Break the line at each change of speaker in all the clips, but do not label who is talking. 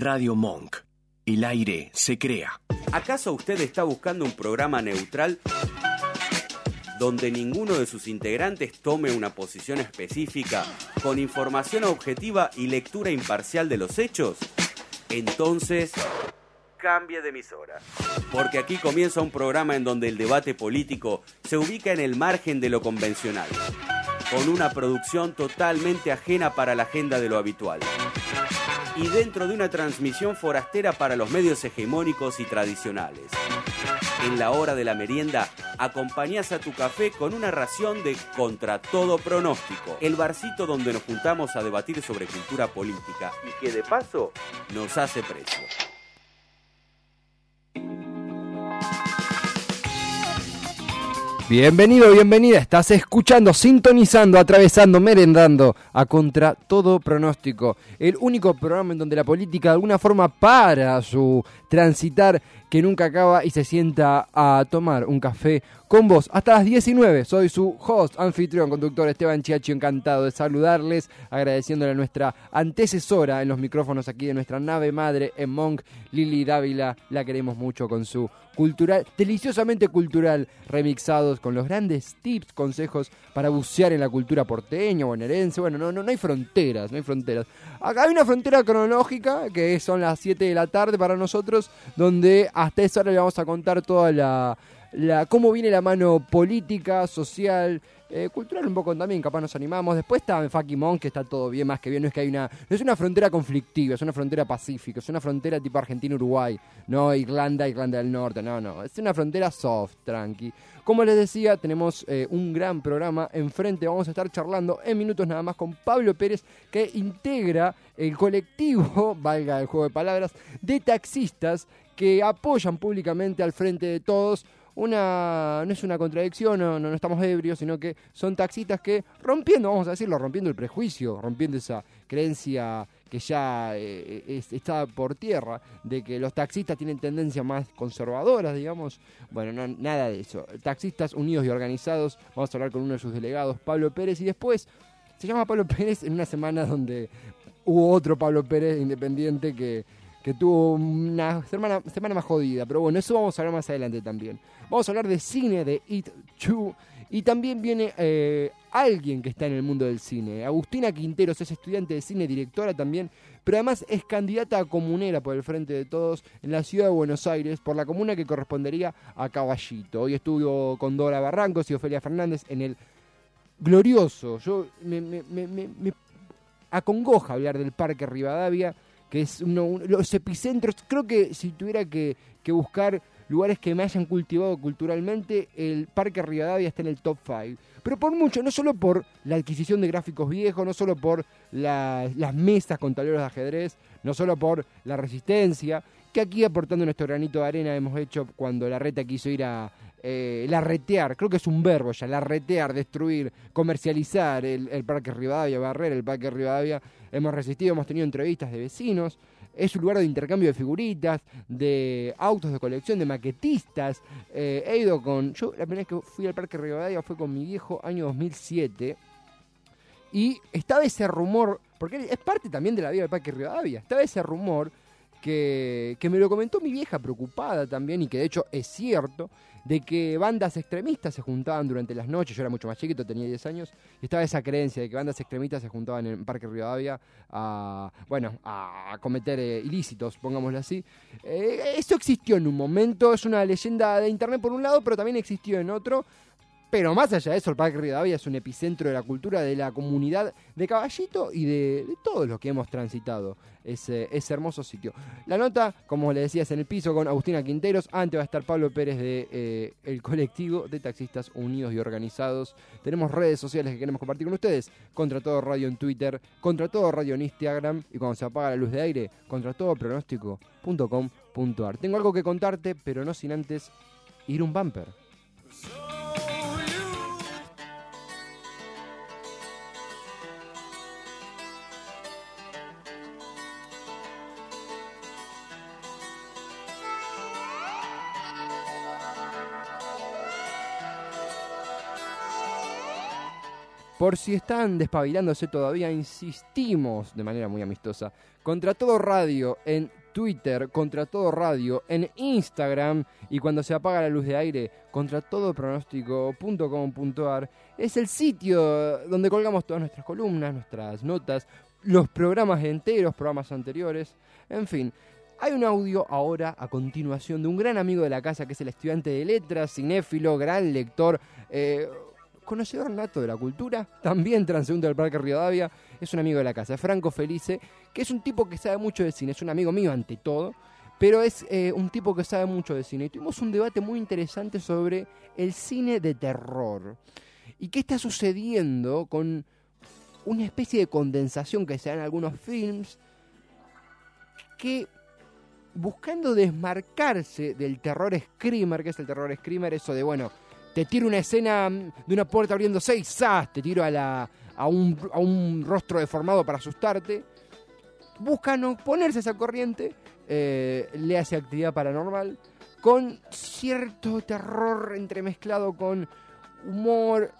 Radio Monk. El aire se crea.
¿Acaso usted está buscando un programa neutral donde ninguno de sus integrantes tome una posición específica con información objetiva y lectura imparcial de los hechos? Entonces, cambie de emisora. Porque aquí comienza un programa en donde el debate político se ubica en el margen de lo convencional, con una producción totalmente ajena para la agenda de lo habitual y dentro de una transmisión forastera para los medios hegemónicos y tradicionales. En la hora de la merienda, acompañás a tu café con una ración de Contra todo pronóstico, el barcito donde nos juntamos a debatir sobre cultura política y que de paso nos hace precio.
Bienvenido, bienvenida. Estás escuchando, sintonizando, atravesando, merendando a contra todo pronóstico. El único programa en donde la política de alguna forma para su transitar que nunca acaba y se sienta a tomar un café con vos hasta las 19. Soy su host, anfitrión, conductor Esteban Chiachi, encantado de saludarles, agradeciéndole a nuestra antecesora en los micrófonos aquí de nuestra nave madre en Monk, Lili Dávila. La queremos mucho con su cultural, deliciosamente cultural, remixados con los grandes tips, consejos para bucear en la cultura porteña, bonaerense. Bueno, no, no, no hay fronteras, no hay fronteras. Acá hay una frontera cronológica, que son las 7 de la tarde para nosotros, donde hasta esa hora le vamos a contar toda la, cómo viene la mano política, social, eh, cultural un poco también, capaz nos animamos. Después está Faki que está todo bien, más que bien. No es que hay una. No es una frontera conflictiva, es una frontera pacífica, es una frontera tipo Argentina-Uruguay, no Irlanda, Irlanda del Norte, no, no. Es una frontera soft, tranqui. Como les decía, tenemos eh, un gran programa enfrente. Vamos a estar charlando en minutos nada más con Pablo Pérez, que integra el colectivo, valga el juego de palabras, de taxistas que apoyan públicamente al frente de todos una, no es una contradicción, no, no, estamos ebrios, sino que son taxistas que rompiendo, vamos a decirlo, rompiendo el prejuicio, rompiendo esa creencia que ya eh, está por tierra, de que los taxistas tienen tendencias más conservadoras, digamos. Bueno, no, nada de eso. Taxistas unidos y organizados, vamos a hablar con uno de sus delegados, Pablo Pérez, y después se llama Pablo Pérez en una semana donde hubo otro Pablo Pérez independiente que, que tuvo una semana, semana más jodida, pero bueno, eso vamos a hablar más adelante también. Vamos a hablar de cine, de It 2. Y también viene eh, alguien que está en el mundo del cine. Agustina Quinteros es estudiante de cine, directora también, pero además es candidata a comunera por el Frente de Todos en la ciudad de Buenos Aires, por la comuna que correspondería a Caballito. Hoy estuvo con Dora Barrancos y Ofelia Fernández en el glorioso. Yo me, acongoja hablar del Parque Rivadavia, que es uno, los epicentros. Creo que si tuviera que, que buscar lugares que me hayan cultivado culturalmente, el Parque Rivadavia está en el top 5. Pero por mucho, no solo por la adquisición de gráficos viejos, no solo por las mesas con tableros de ajedrez, no solo por la resistencia, que aquí aportando nuestro granito de arena hemos hecho cuando la reta quiso ir a eh, larretear, creo que es un verbo ya, larretear, destruir, comercializar el, el Parque Rivadavia, barrer el Parque Rivadavia. Hemos resistido, hemos tenido entrevistas de vecinos, es un lugar de intercambio de figuritas, de autos de colección, de maquetistas. Eh, he ido con. Yo la primera vez que fui al Parque Rivadavia fue con mi viejo año 2007. Y estaba ese rumor, porque es parte también de la vida del Parque Rivadavia. Estaba ese rumor que, que me lo comentó mi vieja preocupada también, y que de hecho es cierto, de que bandas extremistas se juntaban durante las noches, yo era mucho más chiquito, tenía 10 años, y estaba esa creencia de que bandas extremistas se juntaban en Parque Rivadavia a, bueno, a cometer eh, ilícitos, pongámoslo así. Eh, eso existió en un momento, es una leyenda de internet por un lado, pero también existió en otro. Pero más allá de eso, el Parque Rivadavia es un epicentro de la cultura de la comunidad de Caballito y de, todos los que hemos transitado ese, ese, hermoso sitio. La nota, como le decías, en el piso con Agustina Quinteros. Antes va a estar Pablo Pérez de eh, el colectivo de taxistas unidos y organizados. Tenemos redes sociales que queremos compartir con ustedes. Contra todo radio en Twitter, contra todo radio en Instagram y cuando se apaga la luz de aire, contra todo pronóstico.com.ar. Tengo algo que contarte, pero no sin antes ir un bumper. Por si están despabilándose todavía, insistimos de manera muy amistosa. Contra todo radio en Twitter, contra todo radio en Instagram y cuando se apaga la luz de aire, contra todo pronóstico.com.ar es el sitio donde colgamos todas nuestras columnas, nuestras notas, los programas enteros, programas anteriores, en fin. Hay un audio ahora a continuación de un gran amigo de la casa que es el estudiante de letras, cinéfilo, gran lector, eh, conocedor nato de la cultura, también transeúnte del Parque Rivadavia, es un amigo de la casa, Franco Felice, que es un tipo que sabe mucho de cine, es un amigo mío ante todo, pero es eh, un tipo que sabe mucho de cine. Y tuvimos un debate muy interesante sobre el cine de terror y qué está sucediendo con una especie de condensación que se da en algunos films que buscando desmarcarse del terror screamer, que es el terror screamer, eso de bueno, te tiro una escena de una puerta abriéndose y ¡zas! te tiro a, la, a, un, a un rostro deformado para asustarte. Buscan ponerse a esa corriente, eh, le hace actividad paranormal, con cierto terror entremezclado con humor.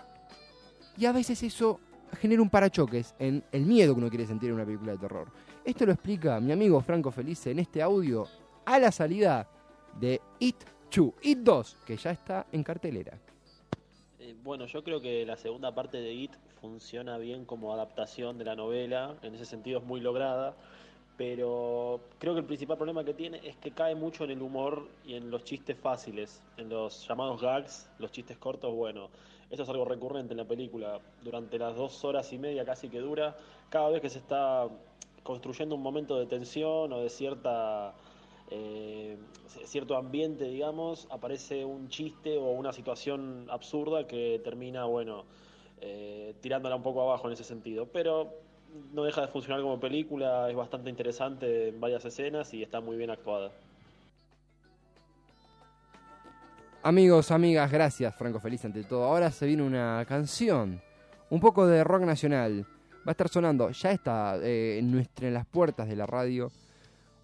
Y a veces eso genera un parachoques en el miedo que uno quiere sentir en una película de terror. Esto lo explica mi amigo Franco Felice en este audio a la salida de It 2, It 2, que ya está en cartelera.
Eh, bueno, yo creo que la segunda parte de It funciona bien como adaptación de la novela, en ese sentido es muy lograda, pero creo que el principal problema que tiene es que cae mucho en el humor y en los chistes fáciles, en los llamados gags, los chistes cortos, bueno, eso es algo recurrente en la película, durante las dos horas y media casi que dura, cada vez que se está construyendo un momento de tensión o de cierta eh, cierto ambiente, digamos, aparece un chiste o una situación absurda que termina, bueno, eh, tirándola un poco abajo en ese sentido. Pero no deja de funcionar como película, es bastante interesante en varias escenas y está muy bien actuada.
Amigos, amigas, gracias Franco Feliz ante todo. Ahora se viene una canción, un poco de rock nacional. Va a estar sonando, ya está eh, en, nuestra, en las puertas de la radio,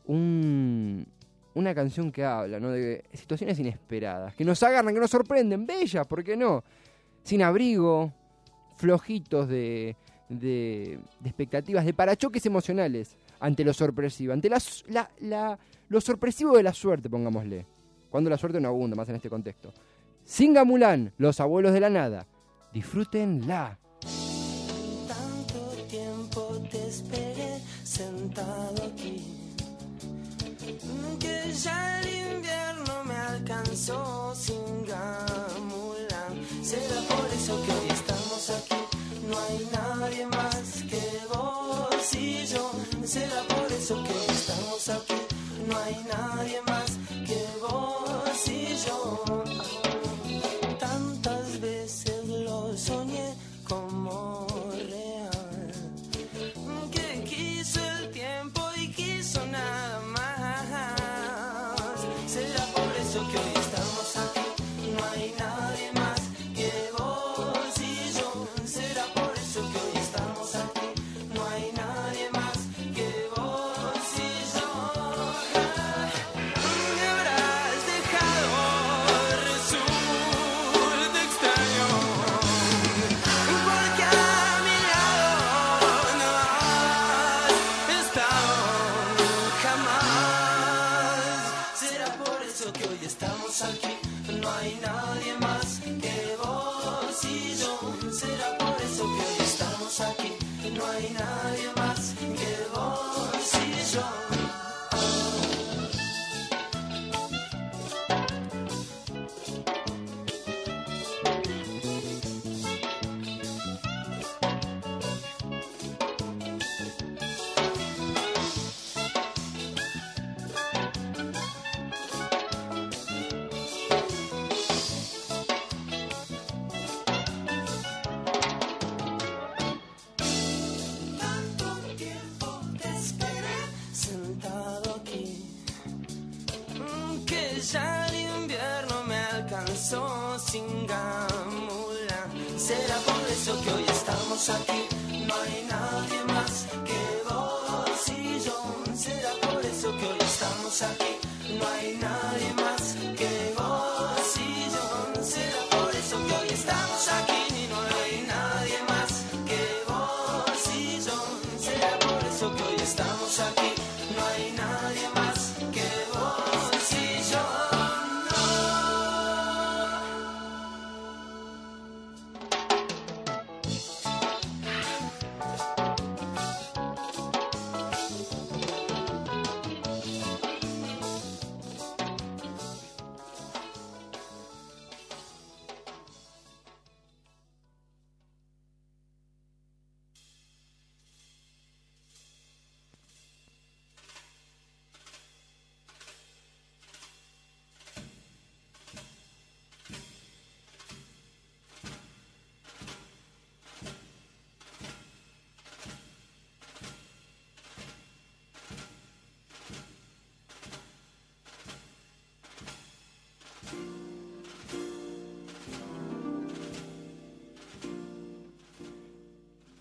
un, una canción que habla ¿no? de situaciones inesperadas, que nos agarran, que nos sorprenden, bellas, ¿por qué no? Sin abrigo, flojitos de, de, expectativas, de parachoques emocionales ante lo sorpresivo, ante la, la, lo sorpresivo de la suerte, pongámosle. Cuando la suerte no abunda, más en este contexto. Singa Mulan, los abuelos de la nada. Disfrútenla.
Tanto tiempo te esperé sentado aquí que ya el invierno me alcanzó sin gamulan. Será por eso que hoy estamos aquí, no hay nadie más que vos y yo. Será por eso que hoy estamos aquí, no hay nadie más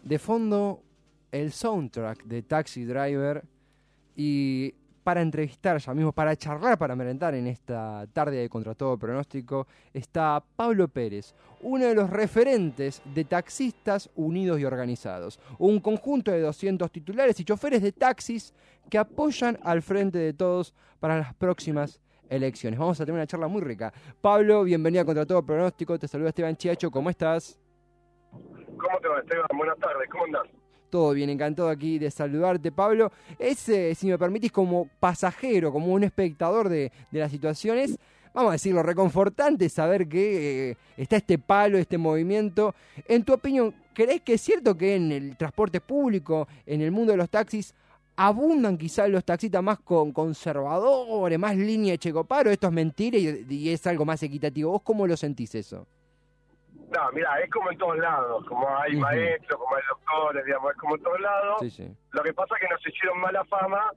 de fondo el soundtrack de Taxi Driver y para entrevistar ya mismo, para charlar, para merendar en esta tarde de Contra Todo Pronóstico, está Pablo Pérez, uno de los referentes de taxistas unidos y organizados. Un conjunto de 200 titulares y choferes de taxis que apoyan al frente de todos para las próximas elecciones. Vamos a tener una charla muy rica. Pablo, bienvenido a Contra Todo Pronóstico. Te saluda Esteban Chiacho. ¿Cómo estás?
¿Cómo te va, Esteban? Buenas tardes, ¿cómo andás?
Todo bien, encantado aquí de saludarte, Pablo. Es, eh, si me permitís, como pasajero, como un espectador de, de las situaciones, vamos a decirlo, reconfortante saber que eh, está este palo, este movimiento. En tu opinión, ¿crees que es cierto que en el transporte público, en el mundo de los taxis, abundan quizás los taxistas más con conservadores, más línea de checoparo? Esto es mentira y, y es algo más equitativo. ¿Vos cómo lo sentís eso?
No, mira, es como en todos lados, como hay maestros, como hay doctores, digamos, es como en todos lados.
Sí, sí.
Lo que pasa es que nos hicieron mala fama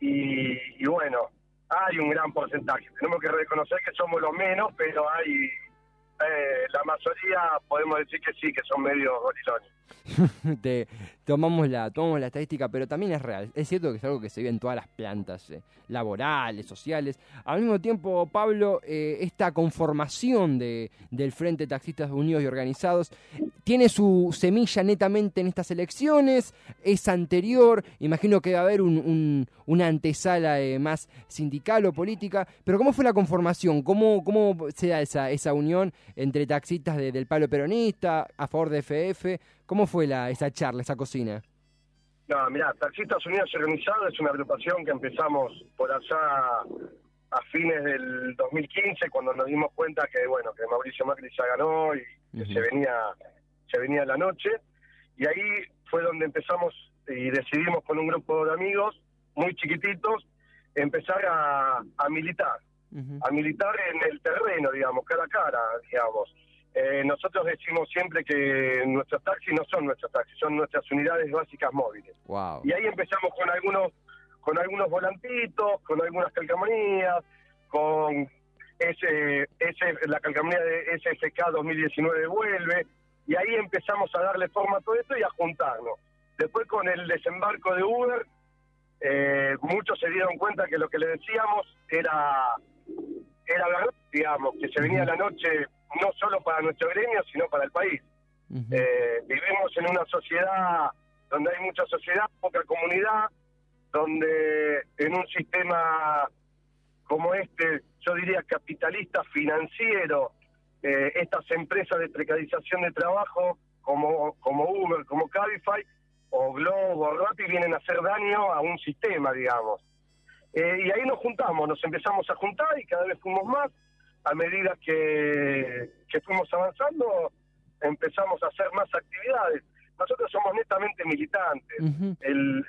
y, y bueno, hay un gran porcentaje. Tenemos que reconocer que somos los menos, pero hay, eh, la mayoría podemos decir que sí, que son medio gorilones.
Tomamos la tomamos la estadística, pero también es real. Es cierto que es algo que se ve en todas las plantas eh, laborales, sociales. Al mismo tiempo, Pablo, eh, esta conformación de, del Frente Taxistas Unidos y Organizados tiene su semilla netamente en estas elecciones, es anterior, imagino que va a haber un- un- una antesala eh, más sindical o política, pero ¿cómo fue la conformación? ¿Cómo, cómo se da esa, esa unión entre taxistas de- del palo peronista a favor de FF? ¿Cómo fue la, esa charla, esa cocina?
No, mirá, Taxistas Unidos Organizados es una agrupación que empezamos por allá a fines del 2015, cuando nos dimos cuenta que, bueno, que Mauricio Macri ya ganó y que se venía se venía la noche. Y ahí fue donde empezamos y decidimos con un grupo de amigos muy chiquititos empezar a, a militar, a militar en el terreno, digamos, cara a cara, digamos. Eh, nosotros decimos siempre que nuestros taxis no son nuestros taxis, son nuestras unidades básicas móviles.
Wow.
Y ahí empezamos con algunos con algunos volantitos, con algunas calcamonías, con ese, ese la calcamonía de SFK 2019 vuelve, y ahí empezamos a darle forma a todo esto y a juntarnos. Después con el desembarco de Uber, eh, muchos se dieron cuenta que lo que le decíamos era era verdad, digamos, que se venía la noche no solo para nuestro gremio, sino para el país. Eh, vivimos en una sociedad donde hay mucha sociedad, poca comunidad, donde en un sistema como este, yo diría capitalista, financiero, eh, estas empresas de precarización de trabajo como, como Uber, como Cabify, o Globo, o Rappi, vienen a hacer daño a un sistema, digamos. Eh, y ahí nos juntamos, nos empezamos a juntar y cada vez fuimos más. A medida que, que fuimos avanzando, empezamos a hacer más actividades. Nosotros somos netamente militantes.
Ujú.
El-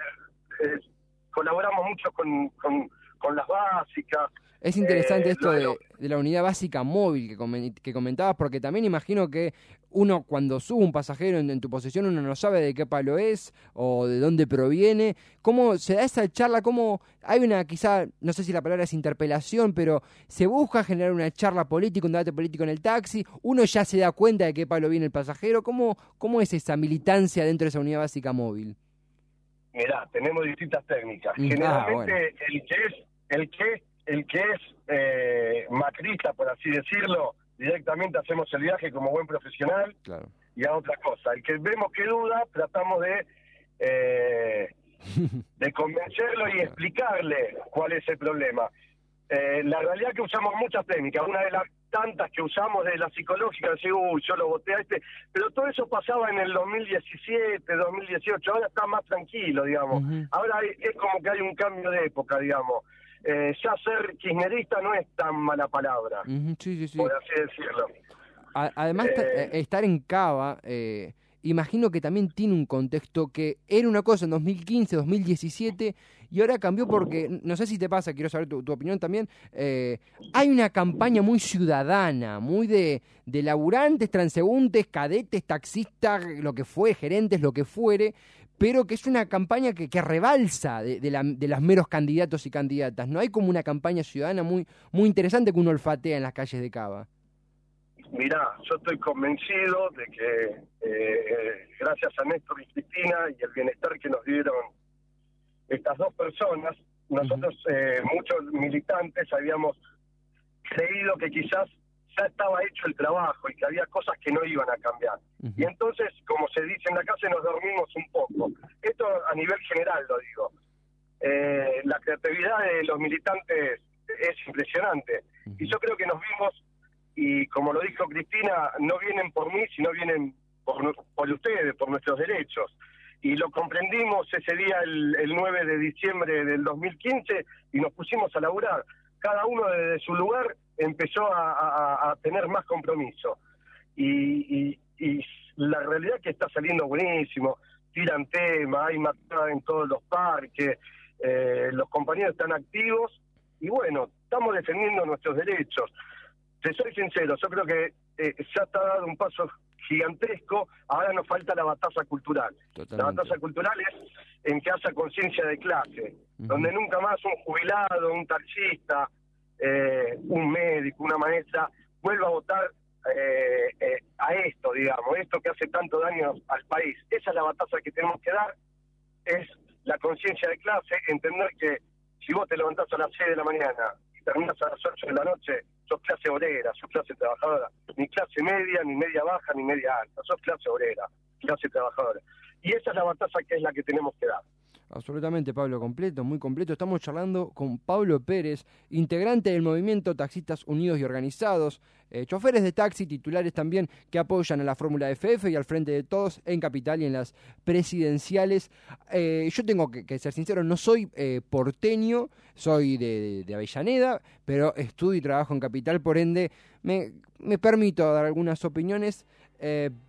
el- el- colaboramos mucho con, con, con las básicas.
Es interesante
Eh,
esto de, la unidad básica móvil que, comen- que comentabas, porque también imagino que uno cuando sube un pasajero en, en tu posición, uno no sabe de qué palo es o de dónde proviene. ¿Cómo se da esa charla? ¿Cómo hay una, quizá, no sé si la palabra es interpelación, pero se busca generar una charla política, un debate político en el taxi? ¿Uno ya se da cuenta de qué palo viene el pasajero? ¿Cómo, cómo es esa militancia dentro de esa unidad básica móvil?
Mirá, tenemos distintas técnicas.
Mm, ah,
Generalmente
bueno.
el que es, el que el que es eh, macrista, por así decirlo, directamente hacemos el viaje como buen profesional
Claro.
y a otra cosa. El que vemos que duda, tratamos de eh, de convencerlo y explicarle cuál es el problema. Eh, la realidad es que usamos muchas técnicas. Una de las tantas que usamos de la psicológica, decir, uy, yo lo voté a este. Pero todo eso pasaba en el 2017, 2018. Ahora está más tranquilo, digamos. Ahora hay- es como que hay un cambio de época, digamos. Eh, ya ser kirchnerista no es tan mala palabra,
Sí, sí, sí.
por así decirlo.
A- Además,
Eh.
eh, estar en Cava, eh, imagino que también tiene un contexto que era una cosa en 2015, 2017, y ahora cambió porque, no sé si te pasa, quiero saber tu, tu opinión también, eh, hay una campaña muy ciudadana, muy de, de laburantes, transeúntes, cadetes, taxistas, lo que fue, gerentes, lo que fuere, pero que es una campaña que, que rebalsa de, de la- de los meros candidatos y candidatas. No hay como una campaña ciudadana muy, muy interesante que uno olfatea en las calles de Cava.
Mirá, yo estoy convencido de que eh, eh, gracias a Néstor y Cristina y el bienestar que nos dieron estas dos personas, nosotros, eh, muchos militantes, habíamos creído que quizás ya estaba hecho el trabajo y que había cosas que no iban a cambiar. Y entonces, como se dice en la casa, nos dormimos un poco. Esto a nivel general lo digo. Eh, la creatividad de los militantes es impresionante. Y yo creo que nos vimos, y como lo dijo Cristina, no vienen por mí, sino vienen por, por ustedes, por nuestros derechos. Y lo comprendimos ese día, el, el 9 de diciembre del 2015, y nos pusimos a laburar. Cada uno desde su lugar empezó a, a- a tener más compromiso. Y, y- y la realidad es que está saliendo buenísimo. Tiran tema, hay matada en todos los parques, eh, los compañeros están activos y bueno, estamos defendiendo nuestros derechos. Te soy sincero, yo creo que eh, ya está dado un paso gigantesco, ahora nos falta la batalla cultural. La batalla cultural es en que haya conciencia de clase, donde nunca más un jubilado, un taxista, eh, un médico, una maestra vuelva a votar eh, eh, a esto, digamos, esto que hace tanto daño al país. Esa es la batalla que tenemos que dar, es la conciencia de clase, entender que si vos te levantás a las 6 de la mañana y terminas a las 8 de la noche, sos clase obrera, sos clase trabajadora, ni clase media, ni media baja, ni media alta, sos clase obrera, clase trabajadora. Y esa es la batalla que es la que tenemos que dar.
Absolutamente, Pablo, completo, muy completo. Estamos charlando con Pablo Pérez, integrante del movimiento Taxistas Unidos y Organizados, eh, choferes de taxi, titulares también que apoyan a la Fórmula FF y al Frente de Todos en Capital y en las presidenciales. Eh, yo tengo que, ser sincero, no soy eh, porteño, soy de, de Avellaneda, pero estudio y trabajo en Capital, por ende me, me permito dar algunas opiniones,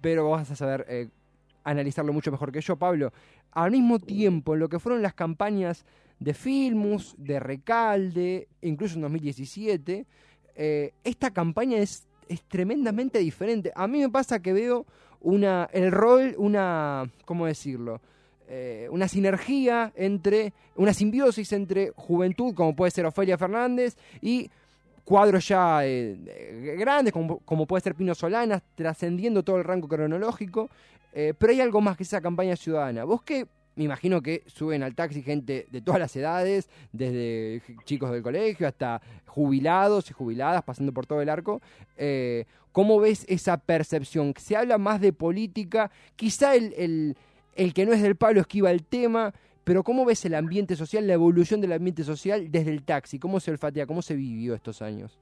pero vas a saber analizarlo mucho mejor que yo, Pablo. Al mismo tiempo, en lo que fueron las campañas de Filmus, de Recalde, incluso en 2017, eh, esta campaña es, tremendamente diferente. A mí me pasa que veo una, el rol, una, ¿cómo decirlo? Eh, una sinergia entre, una simbiosis entre juventud, como puede ser Ofelia Fernández, y cuadros ya eh, grandes, como, como puede ser Pino Solanas, trascendiendo todo el rango cronológico. Eh, pero hay algo más que esa campaña ciudadana. Vos que me imagino que suben al taxi gente de todas las edades, desde chicos del colegio hasta jubilados y jubiladas, pasando por todo el arco. Eh, ¿Cómo ves esa percepción? Se habla más de política, quizá el, el, el que no es del palo esquiva el tema, pero ¿cómo ves el ambiente social, la evolución del ambiente social desde el taxi? ¿Cómo se olfatea? ¿Cómo se vivió estos años?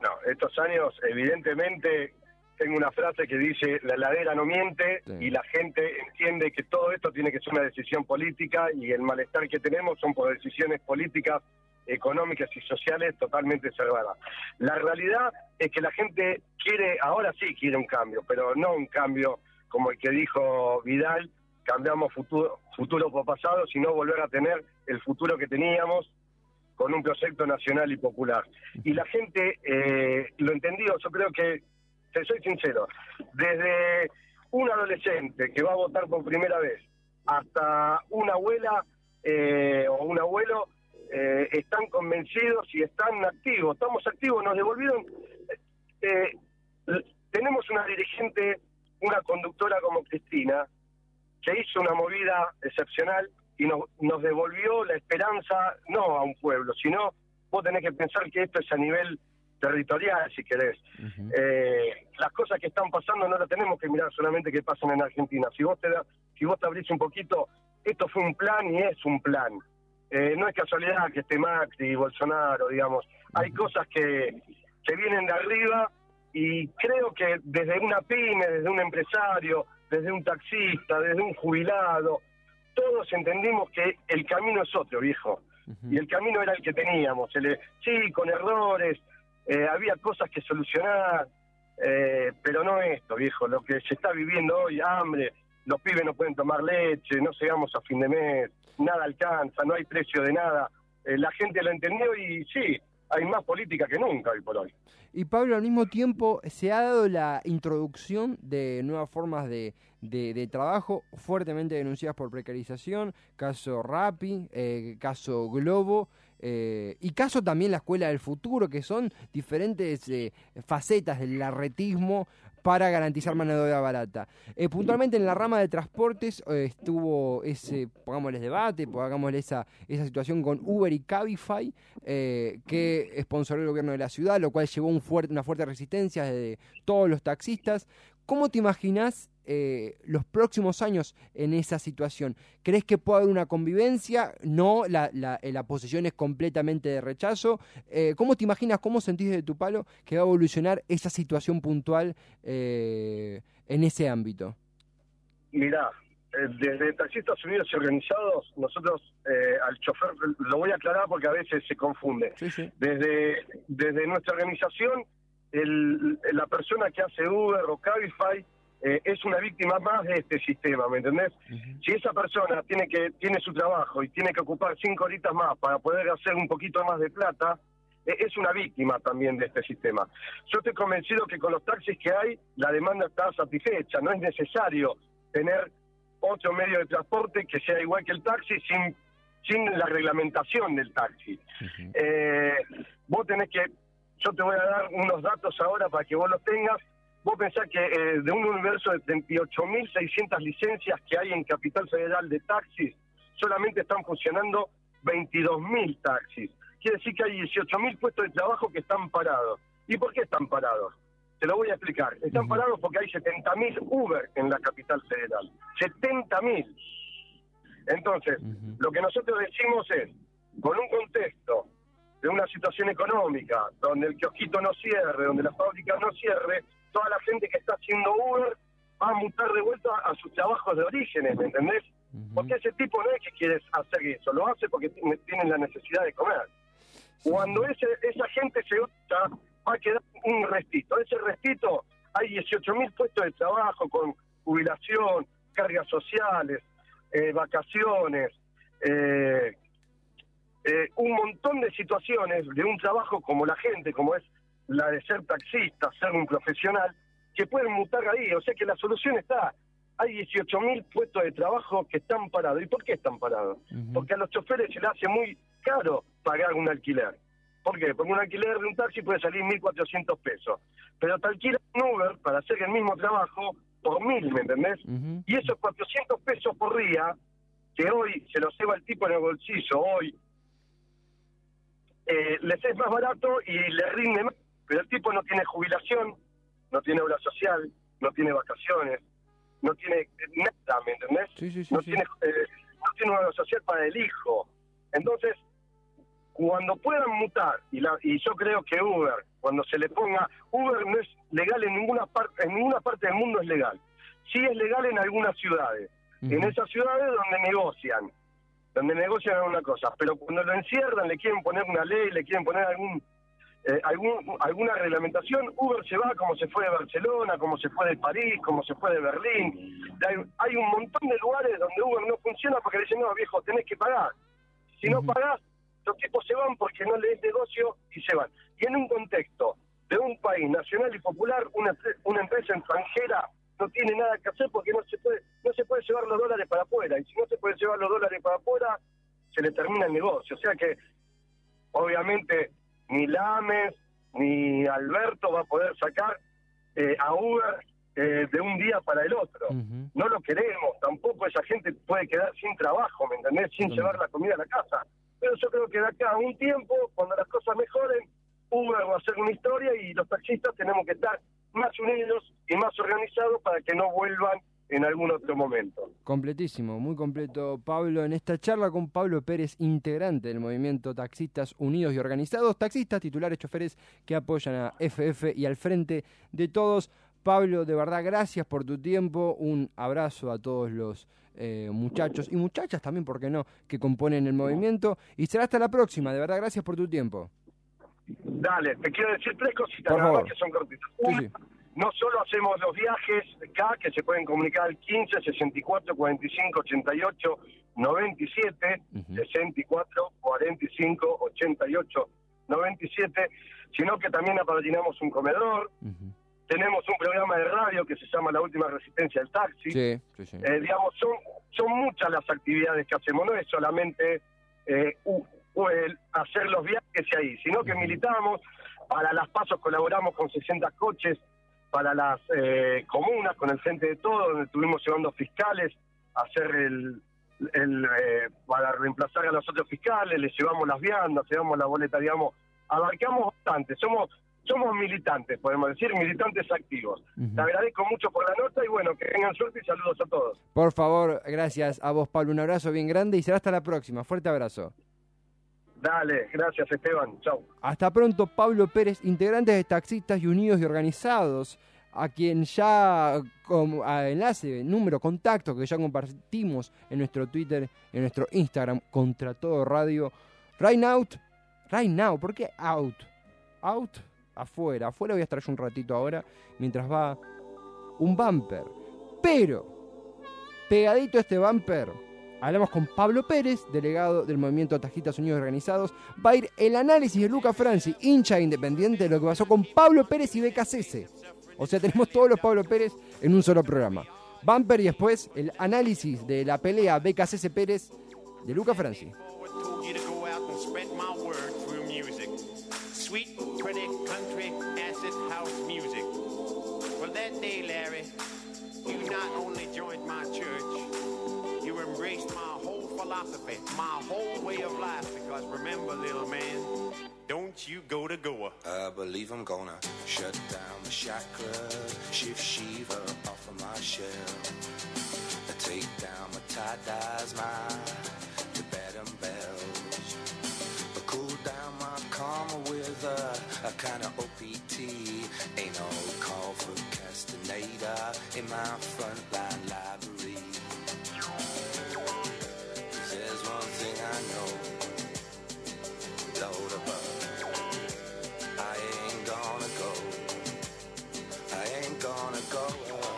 No, estos años, evidentemente, tengo una frase que dice, la heladera no miente
Sí.
y la gente entiende que todo esto tiene que ser una decisión política y el malestar que tenemos son por decisiones políticas, económicas y sociales totalmente cerradas. La realidad es que la gente quiere, ahora sí quiere un cambio, pero no un cambio como el que dijo Vidal, cambiamos futuro, futuro por pasado, sino volver a tener el futuro que teníamos con un proyecto nacional y popular. Y la gente eh, lo entendió, yo creo que, te soy sincero, desde un adolescente que va a votar por primera vez hasta una abuela eh, o un abuelo, eh, están convencidos y están activos. Estamos activos, nos devolvieron... eh, tenemos una dirigente, una conductora como Cristina, que hizo una movida excepcional y nos devolvió la esperanza, no a un pueblo, sino vos tenés que pensar que esto es a nivel territorial, si querés. Eh, las cosas que están pasando no las tenemos que mirar solamente que pasan en Argentina. Si vos te, da- si vos te abrís un poquito, esto fue un plan y es un plan. Eh, no es casualidad que esté Macri y Bolsonaro, digamos. Hay cosas que, que vienen de arriba y creo que desde una pyme, desde un empresario, desde un taxista, desde un jubilado, todos entendimos que el camino es otro, viejo. Y el camino era el que teníamos. El, sí, con errores, eh, había cosas que solucionar, eh, pero no esto, viejo. Lo que se está viviendo hoy, hambre, los pibes no pueden tomar leche, no llegamos a fin de mes, nada alcanza, no hay precio de nada. Eh, la gente lo entendió y sí, hay más política que nunca hoy por hoy.
Y Pablo, al mismo tiempo se ha dado la introducción de nuevas formas de, de- trabajo fuertemente denunciadas por precarización, caso Rappi, caso Globo. Eh, y caso también la Escuela del Futuro, que son diferentes eh, facetas del arretismo para garantizar mano de obra barata. Eh, puntualmente en la rama de transportes estuvo ese, pongámosles debate, pongámosle esa, esa situación con Uber y Cabify, que sponsoró el gobierno de la ciudad, lo cual llevó una fuerte resistencia de todos los taxistas. ¿Cómo te imaginas eh, los próximos años en esa situación? ¿Crees que puede haber una convivencia? No, la, la, eh, la es completamente de rechazo. Eh, ¿Cómo te imaginas, cómo sentís de tu palo que va a evolucionar esa situación puntual eh, en ese ámbito?
Mirá, desde Taxistas Unidos y Organizados, nosotros eh, al chofer, lo voy a aclarar porque a veces se confunde.
Sí, sí.
Desde, desde nuestra organización, el, la persona que hace Uber o Cabify eh, es una víctima más de este sistema, ¿me entendés? Si esa persona tiene que tiene su trabajo y tiene que ocupar cinco horitas más para poder hacer un poquito más de plata, eh, es una víctima también de este sistema. Yo estoy convencido que con los taxis que hay, la demanda está satisfecha. No es necesario tener otro medio de transporte que sea igual que el taxi sin, sin la reglamentación del taxi. Eh, vos tenés que, yo te voy a dar unos datos ahora para que vos los tengas. Vos pensás que eh, de un universo de 38.600 licencias que hay en Capital Federal de taxis, solamente están funcionando 22.000 taxis. Quiere decir que hay 18.000 puestos de trabajo que están parados. ¿Y por qué están parados? Te lo voy a explicar. Están parados porque hay 70.000 Uber en la Capital Federal. 70.000. Entonces, lo que nosotros decimos es, con un contexto de una situación económica, donde el kiosquito no cierre, donde la fábrica no cierre, toda la gente que está haciendo Uber va a mutar de vuelta a sus trabajos de orígenes, ¿me entendés? Porque ese tipo no es que quiere hacer eso, lo hace porque tiene, tiene la necesidad de comer. Cuando ese, esa gente se usa, va a quedar un restito. Ese restito, hay 18.000 puestos de trabajo con jubilación, cargas sociales, eh, vacaciones, eh, eh, un montón de situaciones de un trabajo como la gente, como es la de ser taxista, ser un profesional, que pueden mutar ahí. O sea que la solución está. Hay 18.000 puestos de trabajo que están parados. ¿Y por qué están parados? Porque a los choferes se les hace muy caro pagar un alquiler. ¿Por qué? Porque un alquiler de un taxi puede salir 1.400 pesos. Pero te alquilan un Uber para hacer el mismo trabajo por 1.000, ¿me entendés? Y esos 400 pesos por día, que hoy se los lleva el tipo en el bolsillo, hoy, eh, les es más barato y le rinde más. Pero el tipo no tiene jubilación, no tiene obra social, no tiene vacaciones, no tiene nada, ¿me entendés?
Sí, sí, sí,
no. Tiene, eh, no tiene obra social para el hijo. Entonces, cuando puedan mutar, y, la, y yo creo que Uber, cuando se le ponga, Uber no es legal en ninguna parte, en ninguna parte del mundo es legal. Sí es legal en algunas ciudades, en esas ciudades donde negocian, donde negocian alguna cosa, pero cuando lo encierran, le quieren poner una ley, le quieren poner algún, eh, algún alguna reglamentación, Uber se va como se fue de Barcelona, como se fue de París, como se fue de Berlín. Hay, hay un montón de lugares donde Uber no funciona porque le dicen, no, viejo, tenés que pagar. Si no pagás, los tipos se van porque no le es negocio y se van. Y en un contexto de un país nacional y popular, una, una empresa extranjera no tiene nada que hacer porque no se puede no se puede llevar los dólares para afuera. Y si no se puede llevar los dólares para afuera, se le termina el negocio. O sea que, obviamente, ni Lames ni Alberto va a poder sacar eh, a Uber eh, de un día para el otro. No lo queremos, tampoco esa gente puede quedar sin trabajo, ¿me entendés? Sin llevar la comida a la casa. Pero yo creo que de acá a un tiempo, cuando las cosas mejoren, Uber va a ser una historia y los taxistas tenemos que estar más unidos y más organizados para que no vuelvan en algún otro momento.
Completísimo, muy completo Pablo. En esta charla con Pablo Pérez, integrante del movimiento Taxistas Unidos y Organizados, taxistas, titulares, choferes que apoyan a FF y al frente de todos. Pablo, de verdad, gracias por tu tiempo. Un abrazo a todos los eh, muchachos y muchachas también, ¿por qué no?, que componen el movimiento. Y será hasta la próxima. De verdad, gracias por tu tiempo.
Dale, te quiero decir tres cositas
Por
nada más
favor.
que son cortitas.
Sí, sí.
No solo hacemos los viajes acá, que se pueden comunicar al 15 64 45 88 97, 64 45 88 97, sino que también apadrinamos un comedor, tenemos un programa de radio que se llama La Última Resistencia del Taxi.
Sí, sí, sí.
Eh, digamos, son, son muchas las actividades que hacemos, no es solamente eh, u- hacer los viajes y ahí, sino que militamos, para las pasos colaboramos con 60 coches, para las eh, comunas, con el Frente de Todo, donde estuvimos llevando fiscales a hacer el, el eh, para reemplazar a los otros fiscales, les llevamos las viandas, llevamos la boleta, digamos, abarcamos bastante, somos somos militantes, podemos decir, militantes activos.
Ujú.
Te agradezco mucho por la nota y bueno, que tengan suerte y saludos a todos.
Por favor, gracias a vos, Pablo. Un abrazo bien grande y será hasta la próxima. Fuerte abrazo.
Dale, gracias Esteban, chau.
Hasta pronto, Pablo Pérez, integrante de Taxistas y Unidos y Organizados, a quien ya como a enlace, número, contacto que ya compartimos en nuestro Twitter, en nuestro Instagram, contra todo radio. Right now, right now, ¿por qué out? Out, afuera, afuera voy a estar yo un ratito ahora, mientras va un bumper. Pero, pegadito este bumper, hablamos con Pablo Pérez, delegado del movimiento Tajitas Unidos Organizados. Va a ir el análisis de Luca Franci, hincha independiente, de lo que pasó con Pablo Pérez y BKCS. O sea, tenemos todos los Pablo Pérez en un solo programa. Bumper y después el análisis de la pelea BKCS Pérez de Luca Franci.
that day, Larry, you not only joined my church, embraced my whole philosophy, my whole way of life. Because remember, little man, don't you go to Goa.
I believe I'm gonna shut down the chakra, shift Shiva off of my shell. I take down my tie dyes, my Tibetan bells. I cool down my karma with a, a kind of OPT. Ain't no call for castaneда in my frontline library. I. Ain't gonna go. I ain't gonna go.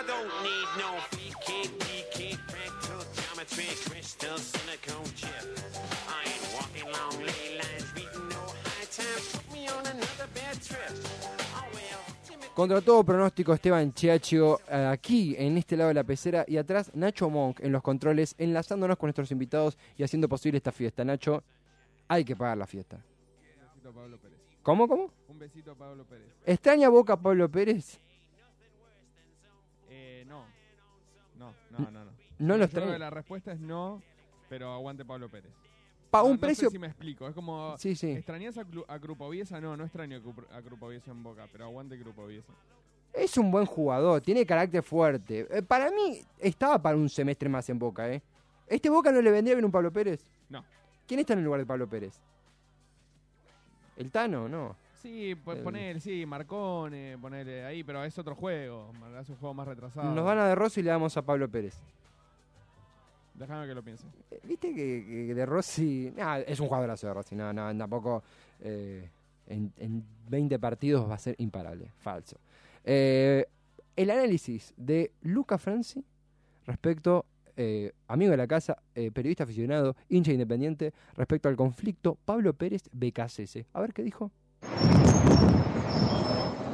I don't
need no PK, DK, fractal geometry, crystal silicone chip. I ain't walking long ley lines, reading no high time. Put me on another bad trip. Oh well, Timothy.
Contra todo pronóstico, Esteban Chiacho eh, aquí en este lado de la pecera y atrás Nacho Monk en los controles, enlazándonos con nuestros invitados y haciendo posible esta fiesta. Nacho, hay que pagar la fiesta.
besito a Pablo Pérez.
¿Cómo, cómo?
Un besito a Pablo Pérez.
¿Extraña Boca a Pablo Pérez?
No, no, no, no. No
lo
Yo creo que
extraña.
la respuesta es no, pero aguante Pablo Pérez.
Pa' un
no
precio...
sé si me explico. Es como.
Sí, sí.
¿Extrañas a, Clu- a Grupo Biesa? No, no extraño a Cru- a Grupo Biesa en Boca, pero aguante Grupo Biesa.
Es un buen jugador, tiene carácter fuerte. Eh, para mí, estaba para un semestre más en Boca, ¿eh? ¿Este Boca no le vendría bien un Pablo Pérez?
No.
¿Quién está en el lugar de Pablo Pérez? ¿El Tano? No.
Sí,
El-
poner, sí, Marcone, poner ahí, pero es otro juego. Es un juego más retrasado.
Nos van a de Rossi y le damos a Pablo Pérez.
Déjame que lo piense.
Eh, Viste que, que de Rossi. nah, es un jugadorazo de Rossi. No, no, tampoco. eh, en, en 20 partidos va a ser imparable. Falso. Eh, el análisis de Luca Franci respecto. eh, amigo de la casa, eh, periodista aficionado, hincha independiente, respecto al conflicto Pablo Pérez BKCS. A ver qué dijo.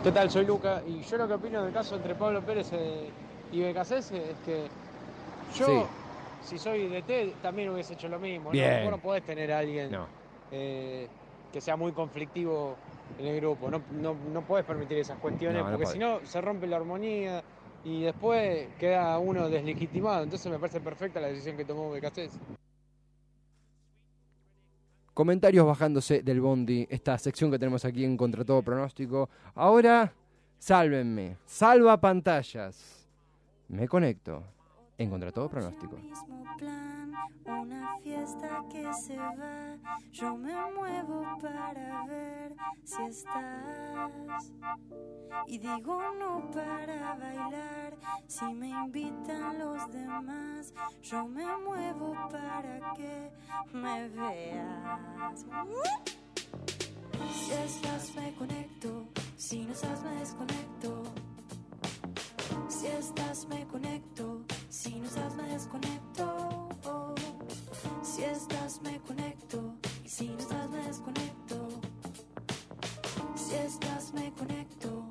¿Qué tal? Soy Luca y yo lo que opino del caso entre Pablo Pérez eh, y Becasese es que yo, si soy DT, también hubiese hecho lo mismo. ¿no?
Bien.
Vos no podés tener a alguien
No.
eh, que sea muy conflictivo en el grupo. No, no, no puedes permitir esas cuestiones
No, no
porque si no se rompe la armonía y después queda uno deslegitimado. Entonces me parece perfecta la decisión que tomó Becasés.
Comentarios bajándose del bondi, esta sección que tenemos aquí en Contra Todo Pronóstico. Ahora, sálvenme, salva pantallas. Me conecto en Contra Todo Pronóstico.
plan, una fiesta que se va. Yo me muevo para ver si estás. Y digo no para bailar, si me invitan los demás. Yo me muevo para que me veas. Si estás me conecto, si no estás me desconecto. Si estás me conecto, si no estás me desconecto. Si estás me conecto, y si no estás me desconecto. Si estás me conecto.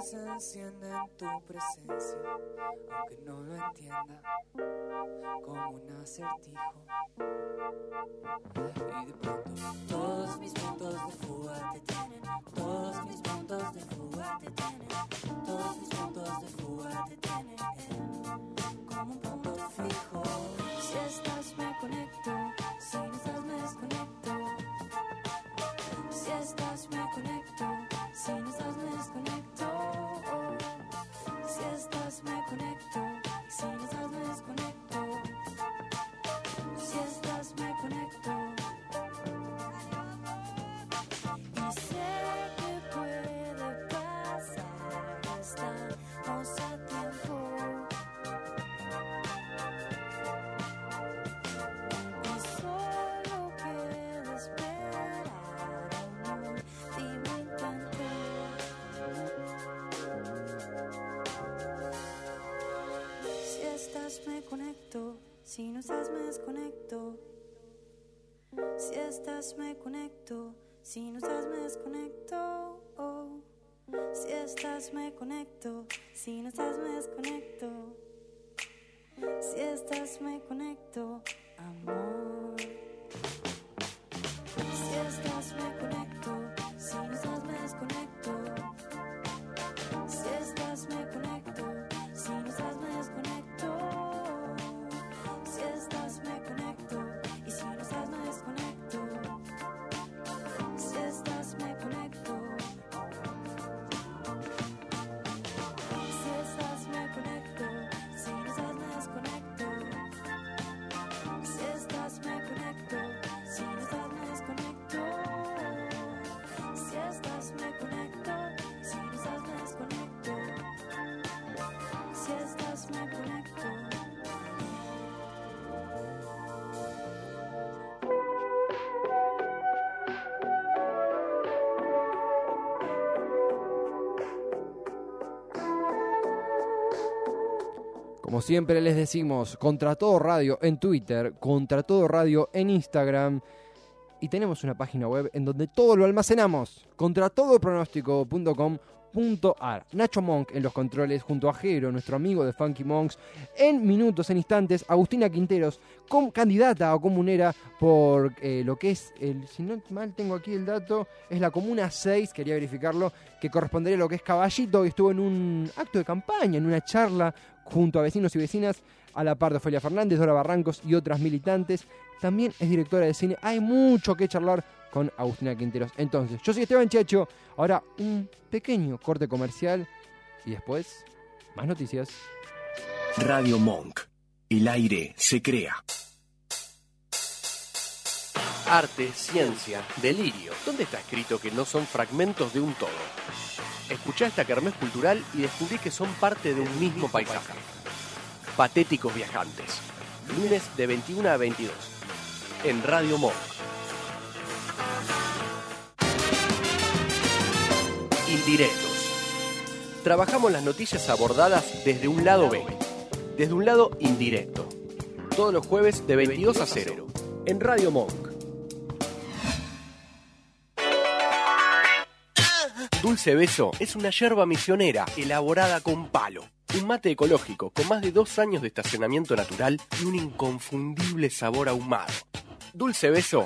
Se enciende en tu presencia, aunque no lo entienda, como un acertijo. Y de pronto todos
estás me conecto, si no estás me desconecto. Si estás me conecto, si no estás me desconecto. Si estás me conecto, si no estás me desconecto. Si estás me conecto, amor.
Como siempre les decimos, Contra Todo Radio en Twitter, Contra Todo Radio en Instagram. Y tenemos una página web en donde todo lo almacenamos. Nacho Monk en los controles junto a Jero, nuestro amigo de Funky Monks. En minutos, en instantes, Agustina Quinteros, com- candidata o comunera por eh, lo que es, el, si no mal tengo aquí el dato, es la Comuna 6, quería verificarlo, que correspondería a lo que es Caballito y estuvo en un acto de campaña, en una charla junto a vecinos y vecinas, a la par de Ofelia Fernández, Dora Barrancos y otras militantes. También es directora de cine. Hay mucho que charlar con Agustina Quinteros. Entonces, yo soy Esteban Checho. Ahora un pequeño corte comercial y después más noticias.
Radio Monk. El aire se crea.
Arte, ciencia, delirio. ¿Dónde está escrito que no son fragmentos de un todo? Escuchá esta kermés cultural y descubrí que son parte de un mismo paisaje. Patéticos viajantes. Lunes de 21 a 22. En Radio Monk. Indirectos. Trabajamos las noticias abordadas desde un lado B, desde un lado indirecto. Todos los jueves de 22 a 0. En Radio Monk. Dulce Beso es una yerba misionera elaborada con palo. Un mate ecológico con más de dos años de estacionamiento natural y un inconfundible sabor ahumado. Dulce Beso,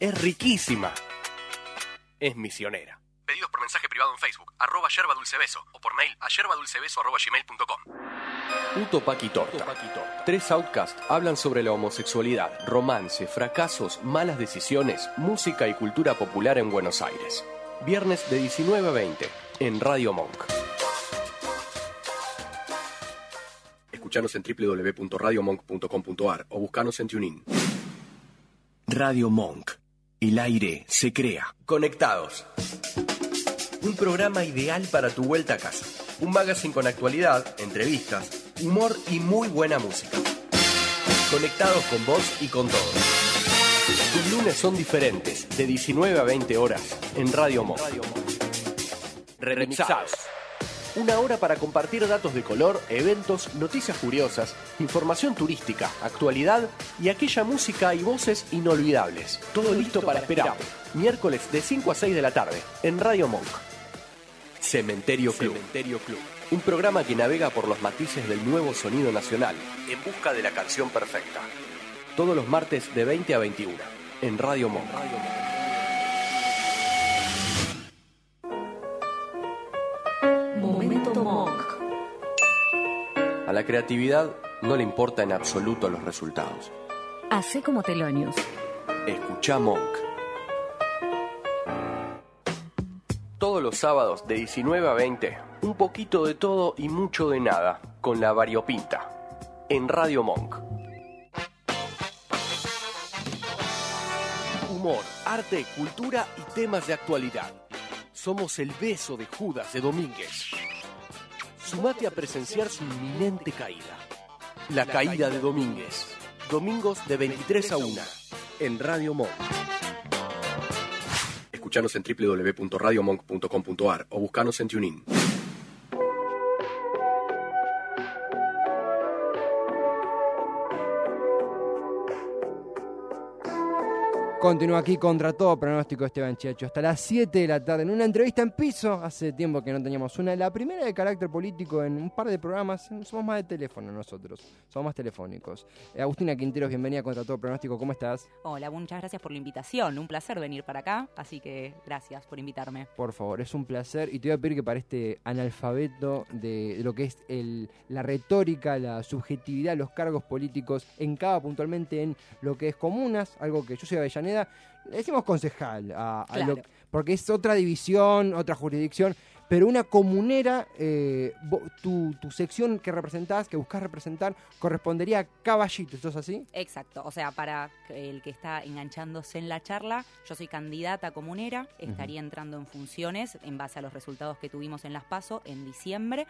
es riquísima. Es misionera. Pedidos por mensaje privado en Facebook, arroba yerba dulce beso, o por mail a yerbadulcebeso arroba gmail.com. Puto Paqui Torta. Tres outcasts hablan sobre la homosexualidad, romance, fracasos, malas decisiones, música y cultura popular en Buenos Aires. Viernes de 19 a 20 en Radio Monk. Escuchanos en www.radiomonk.com.ar o buscanos en TuneIn.
Radio Monk. El aire se crea.
Conectados. Un programa ideal para tu vuelta a casa. Un magazine con actualidad, entrevistas, humor y muy buena música. Conectados con vos y con todos. Tus lunes son diferentes, de 19 a 20 horas, en Radio Monk. Remixados. Una hora para compartir datos de color, eventos, noticias curiosas, información turística, actualidad y aquella música y voces inolvidables. Todo listo para esperar. Miércoles de 5 a 6 de la tarde, en Radio Monk. Cementerio Club. Cementerio Club. Un programa que navega por los matices del nuevo sonido nacional, en busca de la canción perfecta. Todos los martes de 20 a 21, en Radio Monk.
Momento Monk.
A la creatividad no le importa en absoluto los resultados.
Hacé como Telonius.
Escucha Monk. Todos los sábados de 19 a 20, un poquito de todo y mucho de nada, con la variopinta, en Radio Monk. Humor, arte, cultura y temas de actualidad. Somos el beso de Judas de Domínguez. Sumate a presenciar su inminente caída. La caída de Domínguez. Domingos de 23 a 1, en Radio Monk. Escuchanos en www.radiomonk.com.ar o buscanos en TuneIn.
Continúa aquí contra todo pronóstico Esteban Chiacho hasta las 7 de la tarde en una entrevista en piso. Hace tiempo que no teníamos una. La primera de carácter político en un par de programas. Somos más de teléfono nosotros. Somos más telefónicos. Eh, Agustina Quinteros, bienvenida a contra todo pronóstico. ¿Cómo estás?
Hola, muchas gracias por la invitación. Un placer venir para acá, así que gracias por invitarme.
Por favor, es un placer. Y te voy a pedir que para este analfabeto de, lo que es el, la retórica, la subjetividad, los cargos políticos, en cada puntualmente en lo que es comunas, algo que yo soy de Avellaneda, le decimos concejal, a- a
Claro.
lo- porque es otra división, otra jurisdicción. Pero una comunera, eh, tu, tu sección que representás, que buscas representar, correspondería a caballito, ¿esto es así?
Exacto, o sea, para el que está enganchándose en la charla, yo soy candidata comunera, estaría entrando en funciones en base a los resultados que tuvimos en Las Paso en diciembre.